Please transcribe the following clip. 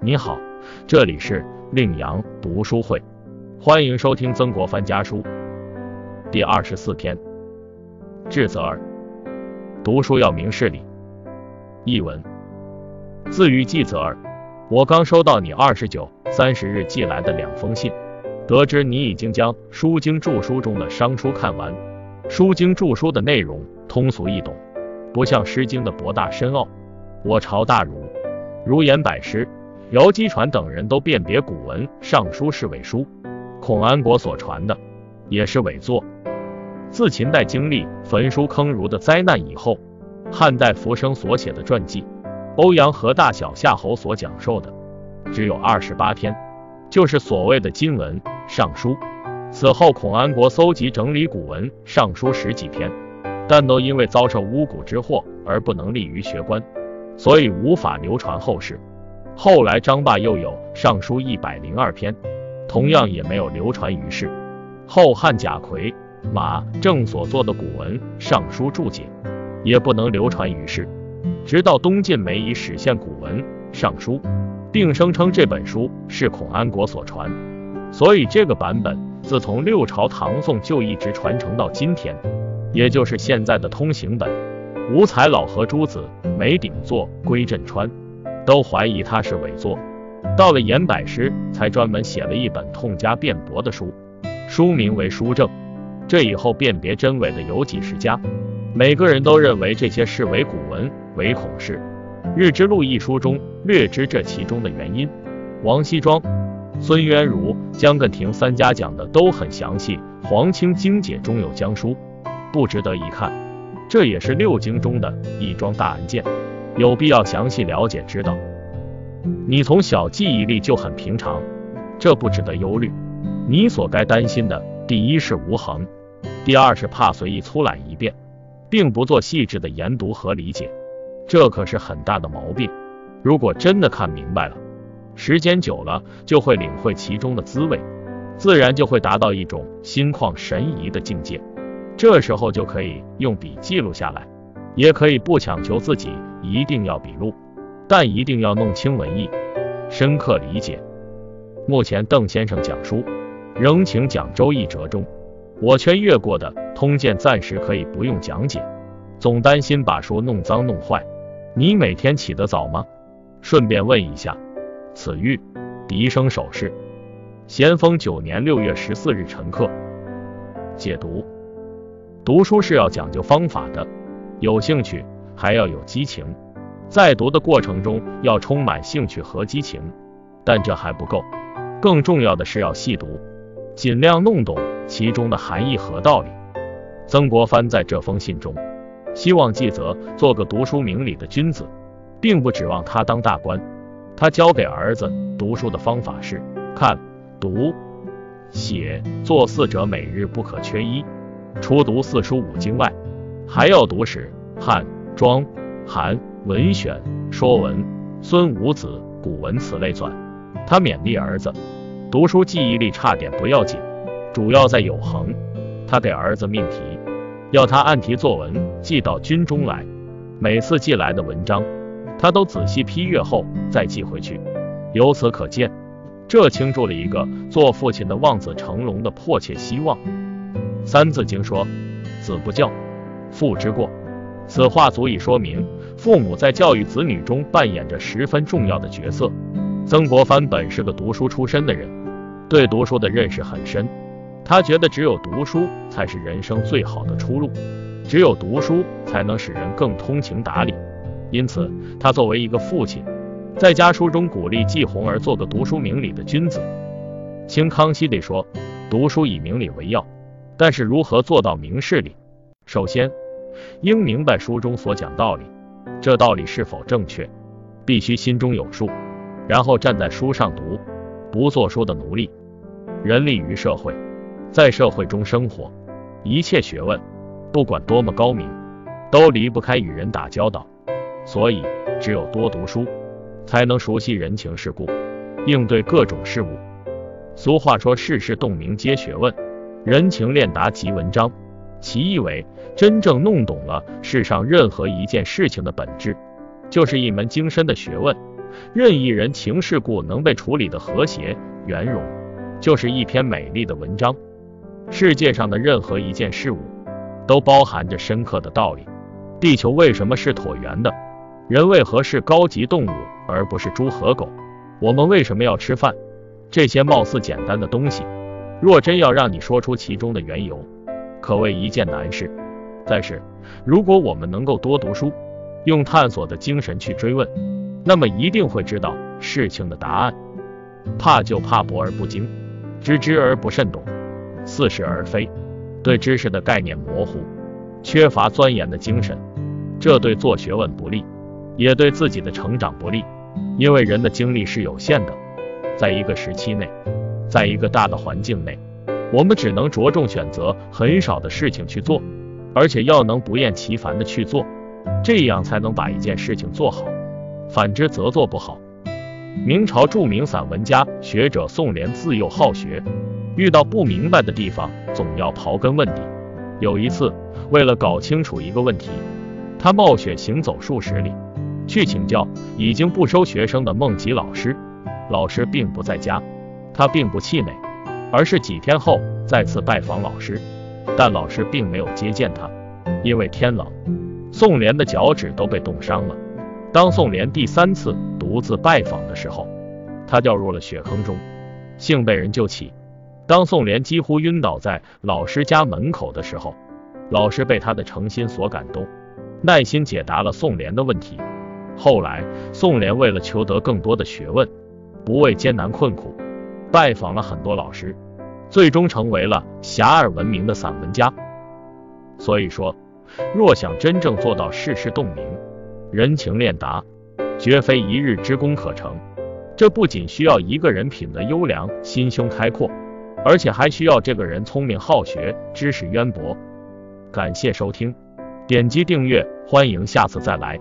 你好，这里是令阳读书会，欢迎收听曾国藩家书第二十四篇。智则儿，读书要明事理。译文：自于季泽儿，我刚收到你二十九、三十日寄来的两封信，得知你已经将《书经注疏》中的商书看完。《书经注疏》的内容通俗易懂，不像《诗经》的博大深奥。我朝大儒，如言百师。姚基传等人都辨别古文《尚书》是伪书，孔安国所传的也是伪作。自秦代经历焚书坑儒的灾难以后，汉代浮生所写的传记，欧阳和大小夏侯所讲授的，只有二十八篇，就是所谓的今文《尚书》。此后孔安国搜集整理古文《尚书》十几篇，但都因为遭受巫蛊之祸而不能立于学官，所以无法流传后世。后来张霸又有《尚书》一百零二篇，同样也没有流传于世。后汉贾逵、马正所作的古文《尚书》注解，也不能流传于世。直到东晋梅以史现古文《尚书》，并声称这本书是孔安国所传，所以这个版本自从六朝唐宋就一直传承到今天，也就是现在的通行本。吴才老和诸子梅鼎作《归镇川》。都怀疑他是伪作，到了颜百师才专门写了一本痛加辩驳的书，书名为《书证》。这以后辨别真伪的有几十家，每个人都认为这些是伪古文，唯恐是《日之录》一书中略知这其中的原因。王羲庄、孙渊如、江艮亭三家讲的都很详细，《黄清经解》中有江书，不值得一看。这也是六经中的一桩大案件。有必要详细了解知道。你从小记忆力就很平常，这不值得忧虑。你所该担心的，第一是无恒，第二是怕随意粗懒一遍，并不做细致的研读和理解，这可是很大的毛病。如果真的看明白了，时间久了就会领会其中的滋味，自然就会达到一种心旷神怡的境界。这时候就可以用笔记录下来，也可以不强求自己。一定要笔录，但一定要弄清文意，深刻理解。目前邓先生讲书，仍请讲《周易折》中，我圈阅过的《通鉴》暂时可以不用讲解，总担心把书弄脏弄坏。你每天起得早吗？顺便问一下。此玉笛声手势。咸丰九年六月十四日晨课。解读：读书是要讲究方法的，有兴趣。还要有激情，在读的过程中要充满兴趣和激情，但这还不够，更重要的是要细读，尽量弄懂其中的含义和道理。曾国藩在这封信中，希望纪泽做个读书明理的君子，并不指望他当大官。他教给儿子读书的方法是：看、读、写、做四者每日不可缺一。除读四书五经外，还要读史、汉。庄、韩、文选、说文、孙武子、古文此类纂。他勉励儿子，读书记忆力差点不要紧，主要在有恒。他给儿子命题，要他按题作文寄到军中来。每次寄来的文章，他都仔细批阅后再寄回去。由此可见，这倾注了一个做父亲的望子成龙的迫切希望。三字经说：“子不教，父之过。”此话足以说明，父母在教育子女中扮演着十分重要的角色。曾国藩本是个读书出身的人，对读书的认识很深。他觉得只有读书才是人生最好的出路，只有读书才能使人更通情达理。因此，他作为一个父亲，在家书中鼓励季红儿做个读书明理的君子。清康熙帝说：“读书以明理为要，但是如何做到明事理？首先。”应明白书中所讲道理，这道理是否正确，必须心中有数，然后站在书上读，不做书的奴隶。人立于社会，在社会中生活，一切学问，不管多么高明，都离不开与人打交道。所以，只有多读书，才能熟悉人情世故，应对各种事物。俗话说：“世事洞明皆学问，人情练达即文章。”其意为，真正弄懂了世上任何一件事情的本质，就是一门精深的学问。任意人情世故能被处理的和谐圆融，就是一篇美丽的文章。世界上的任何一件事物，都包含着深刻的道理。地球为什么是椭圆的？人为何是高级动物而不是猪和狗？我们为什么要吃饭？这些貌似简单的东西，若真要让你说出其中的缘由，可谓一件难事。但是，如果我们能够多读书，用探索的精神去追问，那么一定会知道事情的答案。怕就怕博而不精，知之而不慎懂，似是而非。对知识的概念模糊，缺乏钻研的精神，这对做学问不利，也对自己的成长不利。因为人的精力是有限的，在一个时期内，在一个大的环境内，我们只能着重选择很少的事情去做，而且要能不厌其烦的去做。这样才能把一件事情做好，反之则做不好。明朝著名散文家、学者宋濂自幼好学，遇到不明白的地方，总要刨根问底。有一次，为了搞清楚一个问题，他冒雪行走数十里，去请教已经不收学生的孟吉老师。老师并不在家，他并不气馁，而是几天后再次拜访老师，但老师并没有接见他，因为天冷。宋濂的脚趾都被冻伤了。当宋濂第三次独自拜访的时候，他掉入了雪坑中，幸被人救起。当宋濂几乎晕倒在老师家门口的时候，老师被他的诚心所感动，耐心解答了宋濂的问题。后来，宋濂为了求得更多的学问，不畏艰难困苦，拜访了很多老师，最终成为了遐迩闻名的散文家。所以说。若想真正做到世事洞明、人情练达，绝非一日之功可成。这不仅需要一个人品德优良、心胸开阔，而且还需要这个人聪明好学、知识渊博。感谢收听，点击订阅，欢迎下次再来。